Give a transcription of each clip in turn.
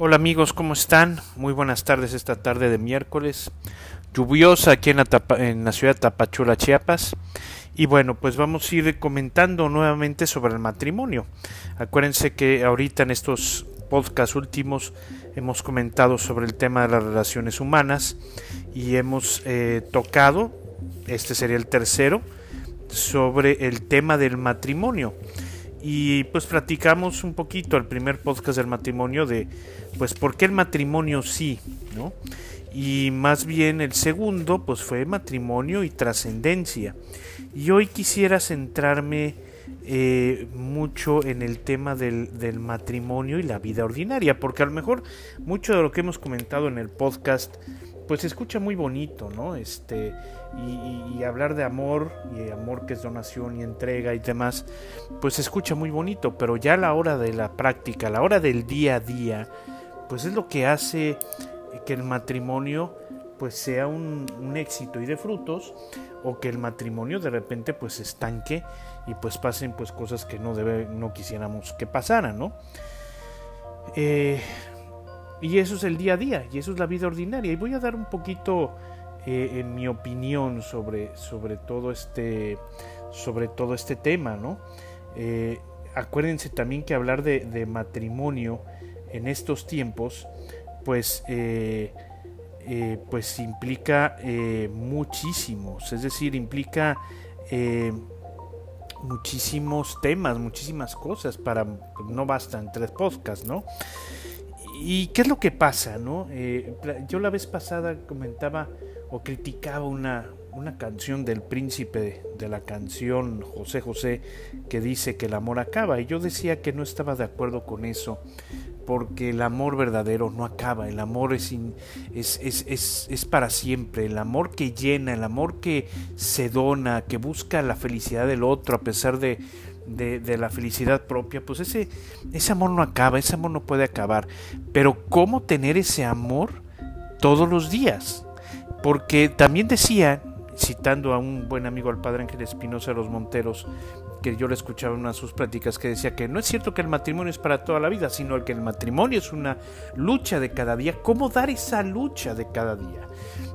Hola amigos, ¿cómo están? Muy buenas tardes esta tarde de miércoles, lluviosa aquí en la, en la ciudad de Tapachula, Chiapas. Y bueno, pues vamos a ir comentando nuevamente sobre el matrimonio. Acuérdense que ahorita en estos podcasts últimos hemos comentado sobre el tema de las relaciones humanas y hemos eh, tocado, este sería el tercero, sobre el tema del matrimonio y pues platicamos un poquito el primer podcast del matrimonio de pues por qué el matrimonio sí, ¿no? Y más bien el segundo pues fue matrimonio y trascendencia. Y hoy quisiera centrarme eh, mucho en el tema del, del, matrimonio y la vida ordinaria, porque a lo mejor mucho de lo que hemos comentado en el podcast pues se escucha muy bonito, ¿no? Este, y, hablar de amor, y amor que es donación y entrega y demás, pues se escucha muy bonito, pero ya la hora de la práctica, la hora del día a día, pues es lo que hace que el matrimonio pues sea un, éxito y de frutos o que el matrimonio de repente pues se estanque y pues pasen pues cosas que no debe, no quisiéramos que pasaran, ¿no? Eh, y eso es el día a día, y eso es la vida ordinaria. Y voy a dar un poquito eh, en mi opinión sobre, sobre, todo este, sobre todo este tema, ¿no? Eh, acuérdense también que hablar de, matrimonio en estos tiempos, pues, eh, pues implica muchísimos, es decir, implica muchísimos temas, muchísimas cosas para, no bastan tres podcasts, ¿no? ¿Y qué es lo que pasa, no? Eh, yo la vez pasada comentaba o criticaba una, una canción del príncipe de la canción José José que dice que el amor acaba y yo decía que no estaba de acuerdo con eso porque el amor verdadero no acaba, el amor es, es, es, es, para siempre, el amor que llena, el amor que se dona, que busca la felicidad del otro a pesar de, de, la felicidad propia, pues ese, ese amor no acaba, ese amor no puede acabar. Pero ¿cómo tener ese amor todos los días? Porque también decía, citando a un buen amigo al padre Ángel Espinosa de los Monteros, que yo le escuchaba en una de sus pláticas que decía que no es cierto que el matrimonio es para toda la vida, sino que el matrimonio es una lucha de cada día. ¿Cómo dar esa lucha de cada día?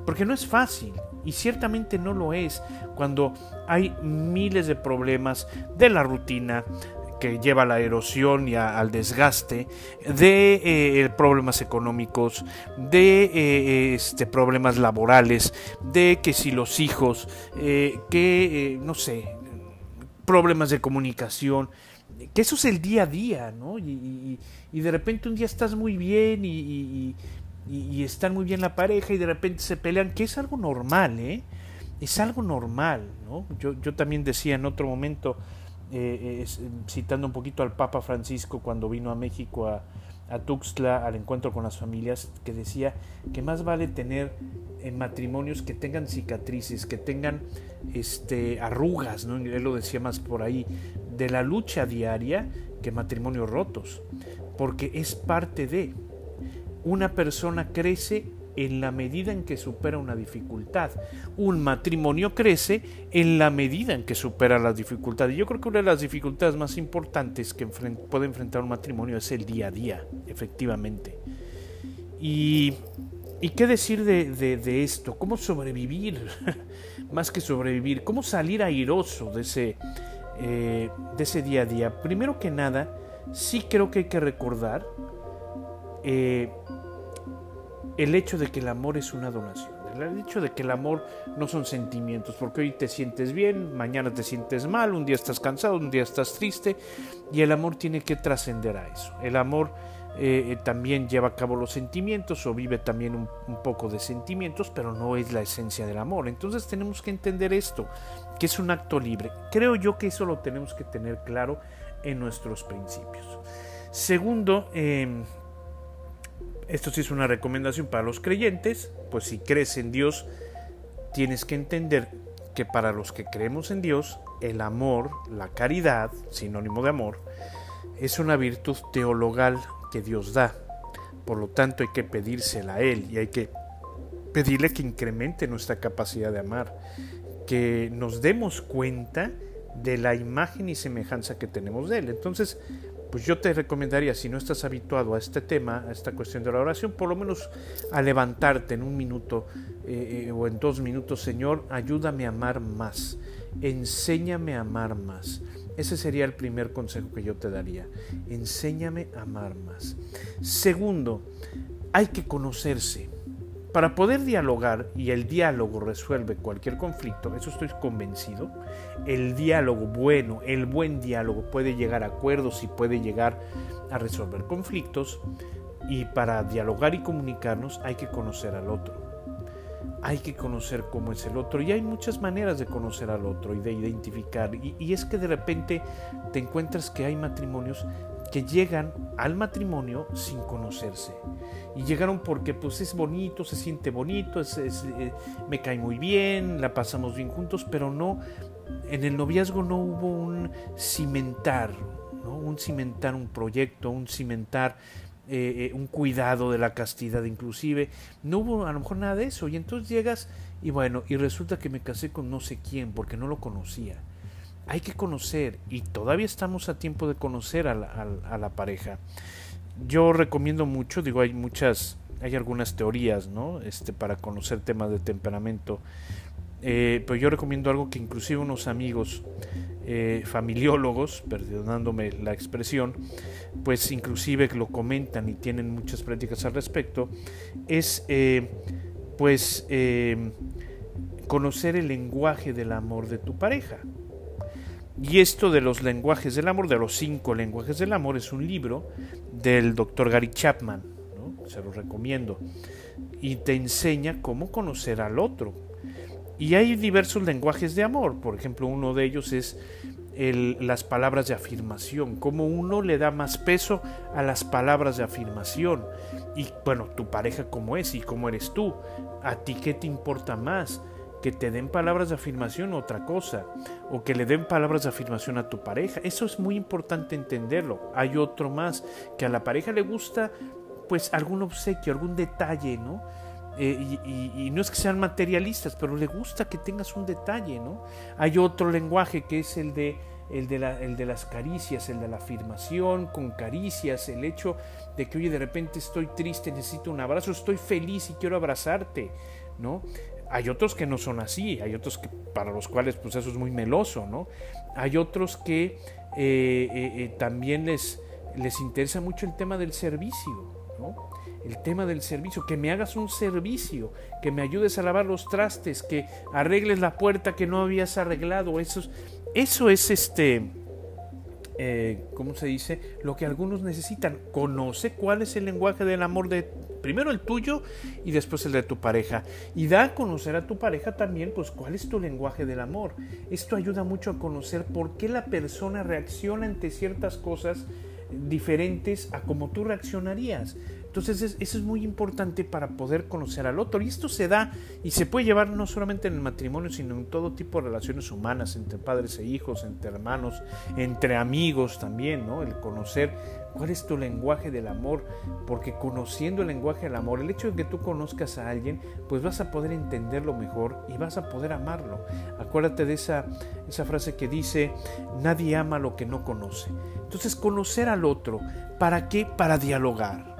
Porque no es fácil y ciertamente no lo es cuando hay miles de problemas de la rutina que lleva a la erosión y al desgaste, de eh, problemas económicos, de eh, este, problemas laborales, de que si los hijos, eh, que no sé, problemas de comunicación, que eso es el día a día, ¿no? Y, de repente un día estás muy bien y, y, están muy bien la pareja y de repente se pelean, que es algo normal, ¿eh? Es algo normal, ¿no? Yo, yo también decía en otro momento, eh, eh, citando un poquito al Papa Francisco cuando vino a México a, a Tuxtla al encuentro con las familias, que decía que más vale tener en matrimonios que tengan cicatrices, que tengan este, arrugas, ¿no? él lo decía más por ahí, de la lucha diaria que matrimonios rotos, porque es parte de, una persona crece en la medida en que supera una dificultad. Un matrimonio crece en la medida en que supera las dificultades. Yo creo que una de las dificultades más importantes que puede enfrentar un matrimonio es el día a día, efectivamente. Y, qué decir de, esto? ¿Cómo sobrevivir? más que sobrevivir, ¿cómo salir airoso de ese, eh, de ese día a día? Primero que nada, sí creo que hay que recordar eh, el hecho de que el amor es una donación, el hecho de que el amor no son sentimientos, porque hoy te sientes bien, mañana te sientes mal, un día estás cansado, un día estás triste, y el amor tiene que trascender a eso. El amor eh, eh, también lleva a cabo los sentimientos o vive también un, poco de sentimientos, pero no es la esencia del amor. Entonces tenemos que entender esto, que es un acto libre. Creo yo que eso lo tenemos que tener claro en nuestros principios. Segundo, em, esto sí es una recomendación para los creyentes, pues si crees en Dios, tienes que entender que para los que creemos en Dios, el amor, la caridad, sinónimo de amor, es una virtud teologal que Dios da. Por lo tanto, hay que pedírsela a Él y hay que pedirle que incremente nuestra capacidad de amar, que nos demos cuenta de la imagen y semejanza que tenemos de Él. Entonces, pues yo te recomendaría, si no estás habituado a este tema, a esta cuestión de la oración, por lo menos a levantarte en un minuto eh, eh, o en dos minutos, Señor, ayúdame a amar más, enséñame a amar más. Ese sería el primer consejo que yo te daría. Enséñame a amar más. Segundo, hay que conocerse. Para poder dialogar, y el diálogo resuelve cualquier conflicto, eso estoy convencido, el diálogo bueno, el buen diálogo puede llegar a acuerdos y puede llegar a resolver conflictos, y para dialogar y comunicarnos hay que conocer al otro. Hay que conocer cómo es el otro y hay muchas maneras de conocer al otro y de identificar. Y, es que de repente te encuentras que hay matrimonios que llegan al matrimonio sin conocerse. Y llegaron porque pues es bonito, se siente bonito, eh, me cae muy bien, la pasamos bien juntos, pero no, en el noviazgo no hubo un cimentar, ¿no? un cimentar un proyecto, un cimentar eh, eh, un cuidado de la castidad inclusive, no hubo a lo mejor nada de eso. Y entonces llegas y bueno, y resulta que me casé con no sé quién porque no lo conocía hay que conocer y todavía estamos a tiempo de conocer a la, pareja. Yo recomiendo mucho, digo, hay muchas, hay algunas teorías, ¿no? Este, para conocer temas de temperamento. Eh, pero yo recomiendo algo que inclusive unos amigos eh, familiólogos, perdonándome la expresión, pues inclusive lo comentan y tienen muchas prácticas al respecto, es eh, pues conocer el lenguaje del amor de tu pareja. Y esto de los lenguajes del amor, de los cinco lenguajes del amor, es un libro del doctor Gary Chapman, se lo recomiendo, y te enseña cómo conocer al otro. Y hay diversos lenguajes de amor, por ejemplo, uno de ellos es las palabras de afirmación, cómo uno le da más peso a las palabras de afirmación. Y bueno, tu pareja cómo es y cómo eres tú, a ti qué te importa más que te den palabras de afirmación otra cosa, o que le den palabras de afirmación a tu pareja. Eso es muy importante entenderlo. Hay otro más, que a la pareja le gusta pues algún obsequio, algún detalle, ¿no? Eh, y, no es que sean materialistas, pero le gusta que tengas un detalle, ¿no? Hay otro lenguaje que es el de, el de, el de las caricias, el de la afirmación con caricias, el hecho de que, oye, de repente estoy triste, necesito un abrazo, estoy feliz y quiero abrazarte, ¿no? Hay otros que no son así, hay otros que para los cuales pues eso es muy meloso, ¿no? Hay otros que eh, eh, también les, les interesa mucho el tema del servicio, ¿no? El tema del servicio, que me hagas un servicio, que me ayudes a lavar los trastes, que arregles la puerta que no habías arreglado, eso es, eso es este, ¿cómo se dice? Lo que algunos necesitan. Conoce cuál es el lenguaje del amor de primero el tuyo y después el de tu pareja. Y da a conocer a tu pareja también, pues, cuál es tu lenguaje del amor. Esto ayuda mucho a conocer por qué la persona reacciona ante ciertas cosas diferentes a como tú reaccionarías. Entonces eso es muy importante para poder conocer al otro. Y esto se da y se puede llevar no solamente en el matrimonio, sino en todo tipo de relaciones humanas, entre padres e hijos, entre hermanos, entre amigos también, ¿no? El conocer cuál es tu lenguaje del amor, porque conociendo el lenguaje del amor, el hecho de que tú conozcas a alguien, pues vas a poder entenderlo mejor y vas a poder amarlo. Acuérdate de esa, esa frase que dice, nadie ama lo que no conoce. Entonces conocer al otro, ¿para qué? Para dialogar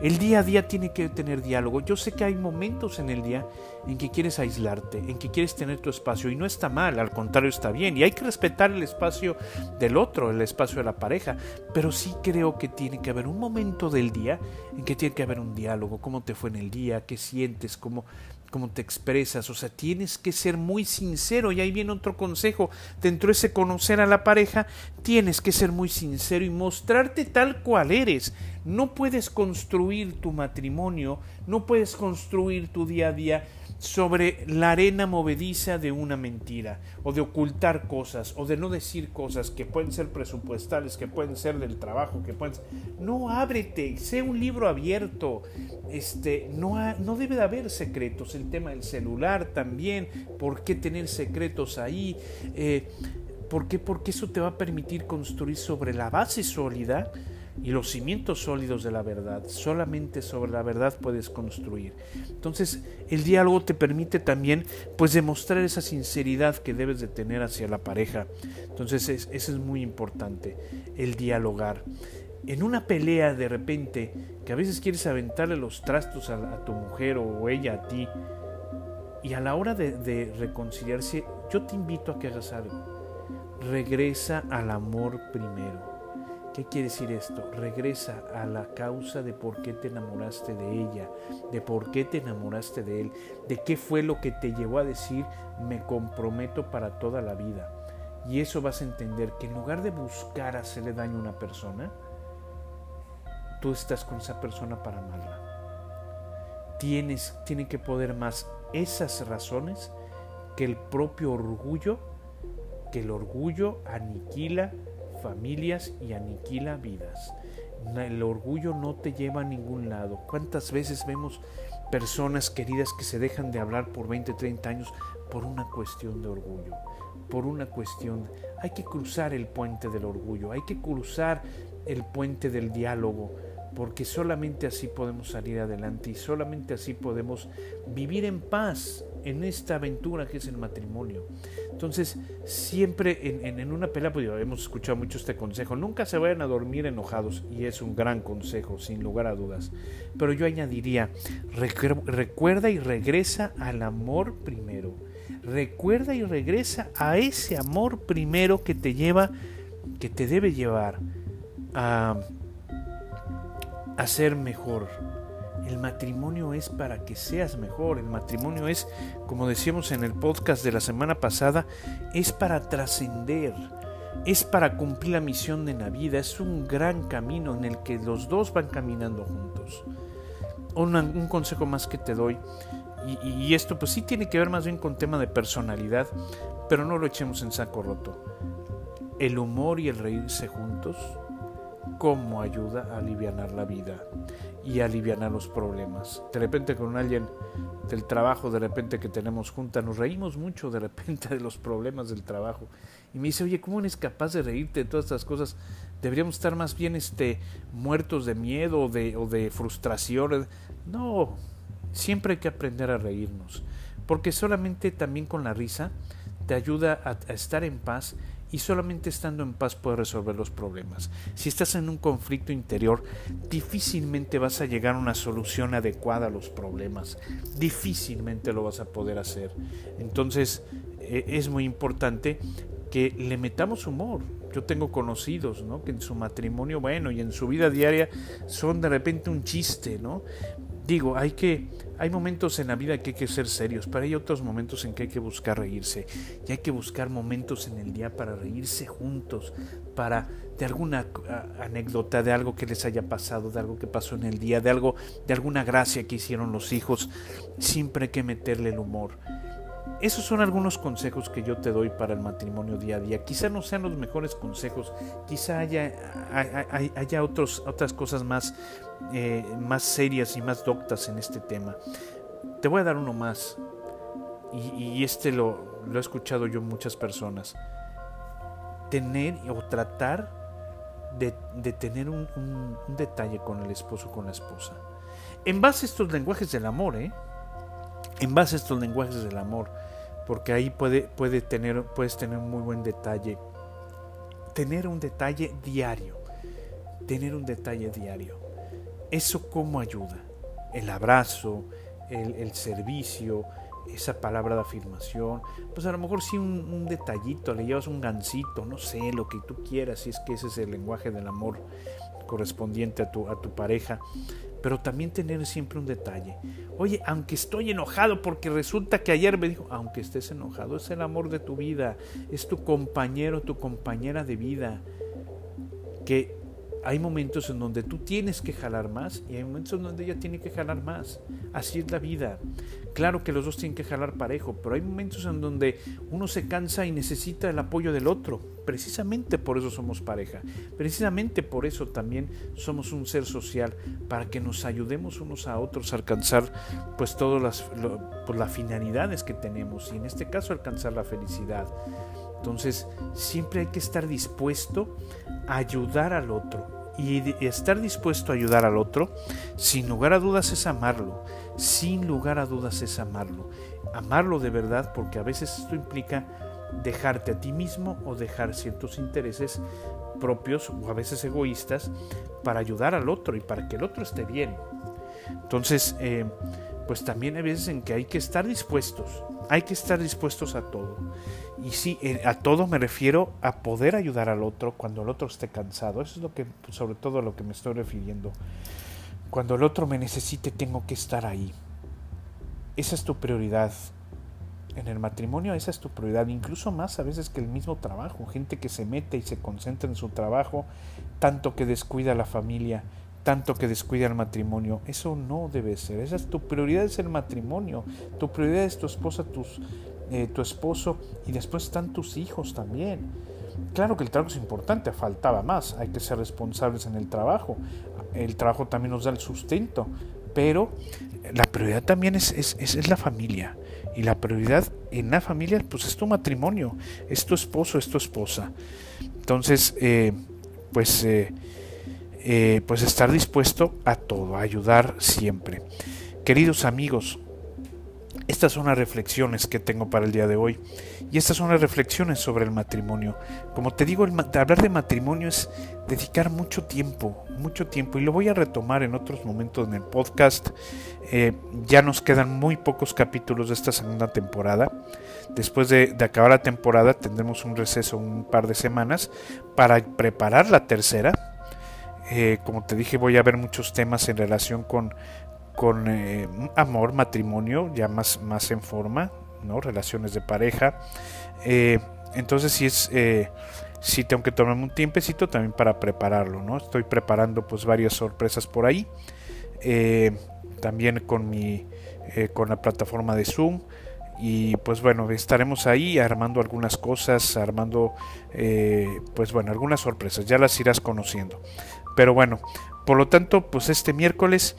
el día a día tiene que tener diálogo. Yo sé que hay momentos en el día en que quieres aislarte, en que quieres tener tu espacio y no está mal, al contrario está bien. Y hay que respetar el espacio del otro, el espacio de la pareja. Pero sí creo que tiene que haber un momento del día en que tiene que haber un diálogo. ¿Cómo te fue en el día? ¿Qué sientes? ¿Cómo, cómo te expresas, o sea, tienes que ser muy sincero y ahí viene otro consejo, dentro de ese conocer a la pareja, tienes que ser muy sincero y mostrarte tal cual eres. No puedes construir tu matrimonio, no puedes construir tu día a día sobre la arena movediza de una mentira, o de ocultar cosas, o de no decir cosas que pueden ser presupuestales, que pueden ser del trabajo, que pueden No, ábrete, sé un libro abierto. Este, no, no debe de haber secretos. El tema del celular también, ¿por qué tener secretos ahí? Eh, ¿Por qué? Porque eso te va a permitir construir sobre la base sólida y los cimientos sólidos de la verdad. Solamente sobre la verdad puedes construir. Entonces, el diálogo te permite también pues demostrar esa sinceridad que debes de tener hacia la pareja. Entonces, eso es muy importante, el dialogar. En una pelea de repente, que a veces quieres aventarle los trastos a, tu mujer o ella a ti, y a la hora de, de reconciliarse, yo te invito a que hagas algo. Regresa al amor primero ¿Qué quiere decir esto? Regresa a la causa de por qué te enamoraste de ella, de por qué te enamoraste de él, de qué fue lo que te llevó a decir me comprometo para toda la vida. Y eso vas a entender que en lugar de buscar hacerle daño a una persona, tú estás con esa persona para amarla. Tienes, tiene que poder más esas razones que el propio orgullo, que el orgullo aniquila familias y aniquila vidas. El orgullo no te lleva a ningún lado. ¿Cuántas veces vemos personas queridas que se dejan de hablar por 20, 30 años por una cuestión de orgullo? Por una cuestión... Hay que cruzar el puente del orgullo, hay que cruzar el puente del diálogo, porque solamente así podemos salir adelante y solamente así podemos vivir en paz en esta aventura que es el matrimonio. Entonces, siempre en, una pelea, pues hemos escuchado mucho este consejo, nunca se vayan a dormir enojados, y es un gran consejo, sin lugar a dudas. Pero yo añadiría, recuerda y regresa al amor primero. Recuerda y regresa a ese amor primero que te lleva, que te debe llevar a, a ser mejor, el matrimonio es para que seas mejor. El matrimonio es, como decíamos en el podcast de la semana pasada, es para trascender. Es para cumplir la misión de la vida. Es un gran camino en el que los dos van caminando juntos. un consejo más que te doy. Y, y esto pues sí tiene que ver más bien con tema de personalidad. Pero no lo echemos en saco roto. El humor y el reírse juntos cómo ayuda a aliviar la vida y aliviar los problemas. De repente con alguien del trabajo, de repente que tenemos junta, nos reímos mucho de repente de los problemas del trabajo. Y me dice, oye, ¿cómo eres capaz de reírte de todas estas cosas? Deberíamos estar más bien este, muertos de miedo o de, o de frustración. No, siempre hay que aprender a reírnos. Porque solamente también con la risa te ayuda a estar en paz y solamente estando en paz puedes resolver los problemas. Si estás en un conflicto interior, difícilmente vas a llegar a una solución adecuada a los problemas. Difícilmente lo vas a poder hacer. Entonces e, es muy importante que le metamos humor. Yo tengo conocidos, ¿no? Que en su matrimonio, bueno, y en su vida diaria son de repente un chiste, ¿no? Digo, hay que hay momentos en la vida que hay que ser serios, pero hay otros momentos en que hay que buscar reírse. Y hay que buscar momentos en el día para reírse juntos, para de alguna anécdota, de algo que les haya pasado, de algo que pasó en el día, de algo, de alguna gracia que hicieron los hijos. Siempre hay que meterle el humor. Esos son algunos consejos que yo te doy para el matrimonio día a día. Quizá no sean los mejores consejos, quizá haya, haya otros, otras cosas más, eh, más serias y más doctas en este tema. Te voy a dar uno más, y, este lo, lo, he escuchado yo muchas personas. Tener o tratar de, tener un, un, detalle con el esposo o con la esposa. En base a estos lenguajes del amor, ¿eh? En base a estos lenguajes del amor porque ahí puede, puede tener, puedes tener un muy buen detalle. Tener un detalle diario, tener un detalle diario. ¿Eso cómo ayuda? El abrazo, el, servicio, esa palabra de afirmación, pues a lo mejor sí un, detallito, le llevas un gancito, no sé, lo que tú quieras, si es que ese es el lenguaje del amor correspondiente a tu, a tu pareja, pero también tener siempre un detalle. Oye, aunque estoy enojado porque resulta que ayer me dijo, aunque estés enojado, es el amor de tu vida, es tu compañero, tu compañera de vida, que hay momentos en donde tú tienes que jalar más y hay momentos en donde ella tiene que jalar más. Así es la vida. Claro que los dos tienen que jalar parejo, pero hay momentos en donde uno se cansa y necesita el apoyo del otro. Precisamente por eso somos pareja. Precisamente por eso también somos un ser social, para que nos ayudemos unos a otros a alcanzar pues todas las, pues, las finalidades que tenemos y en este caso alcanzar la felicidad. Entonces, siempre hay que estar dispuesto a ayudar al otro. Y estar dispuesto a ayudar al otro, sin lugar a dudas es amarlo, sin lugar a dudas es amarlo. Amarlo de verdad porque a veces esto implica dejarte a ti mismo o dejar ciertos intereses propios o a veces egoístas para ayudar al otro y para que el otro esté bien. Entonces, eh, pues también hay veces en que hay que estar dispuestos, hay que estar dispuestos a todo. Y sí, eh, a todo me refiero a poder ayudar al otro cuando el otro esté cansado. Eso es lo que, sobre todo a lo que me estoy refiriendo. Cuando el otro me necesite, tengo que estar ahí. Esa es tu prioridad. En el matrimonio esa es tu prioridad, incluso más a veces que el mismo trabajo. Gente que se mete y se concentra en su trabajo, tanto que descuida a la familia, tanto que descuida el matrimonio. Eso no debe ser. Esa es tu prioridad es el matrimonio. Tu prioridad es tu esposa, tus eh, tu esposo y después están tus hijos también. Claro que el trabajo es importante, faltaba más, hay que ser responsables en el trabajo, el trabajo también nos da el sustento, pero la prioridad también es, es, la familia. Y la prioridad en la familia, pues es tu matrimonio, es tu esposo, es tu esposa. Entonces, eh, pues, eh, pues estar dispuesto a todo, a ayudar siempre. Queridos amigos, estas son las reflexiones que tengo para el día de hoy. Y estas son las reflexiones sobre el matrimonio. Como te digo, hablar de matrimonio es dedicar mucho tiempo, mucho tiempo. Y lo voy a retomar en otros momentos en el podcast. Eh, ya nos quedan muy pocos capítulos de esta segunda temporada. Después de, acabar la temporada tendremos un receso un par de semanas para preparar la tercera. Eh, como te dije, voy a ver muchos temas en relación con con eh, amor, matrimonio, ya más, más en forma, ¿no? Relaciones de pareja. Eh, entonces sí es, sí tengo que tomarme un tiempecito también para prepararlo, ¿no? Estoy preparando pues varias sorpresas por ahí. también con mi, con la plataforma de Zoom. Y pues bueno, estaremos ahí armando algunas cosas, armando pues bueno, algunas sorpresas, ya las irás conociendo. Pero bueno, por lo tanto, pues este miércoles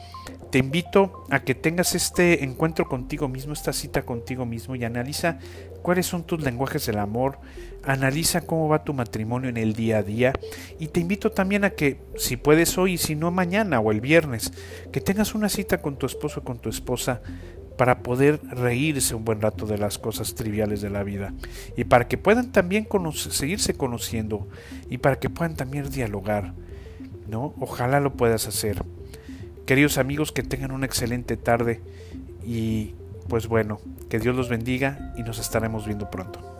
te invito a que tengas este encuentro contigo mismo, esta cita contigo mismo y analiza cuáles son tus lenguajes del amor, analiza cómo va tu matrimonio en el día a día. Y te invito también a que si puedes hoy si no mañana o el viernes, que tengas una cita con tu esposo o con tu esposa para poder reírse un buen rato de las cosas triviales de la vida. Y para que puedan también seguirse conociendo y para que puedan también dialogar, ¿no? Ojalá lo puedas hacer. Queridos amigos, que tengan una excelente tarde y pues bueno, que Dios los bendiga y nos estaremos viendo pronto.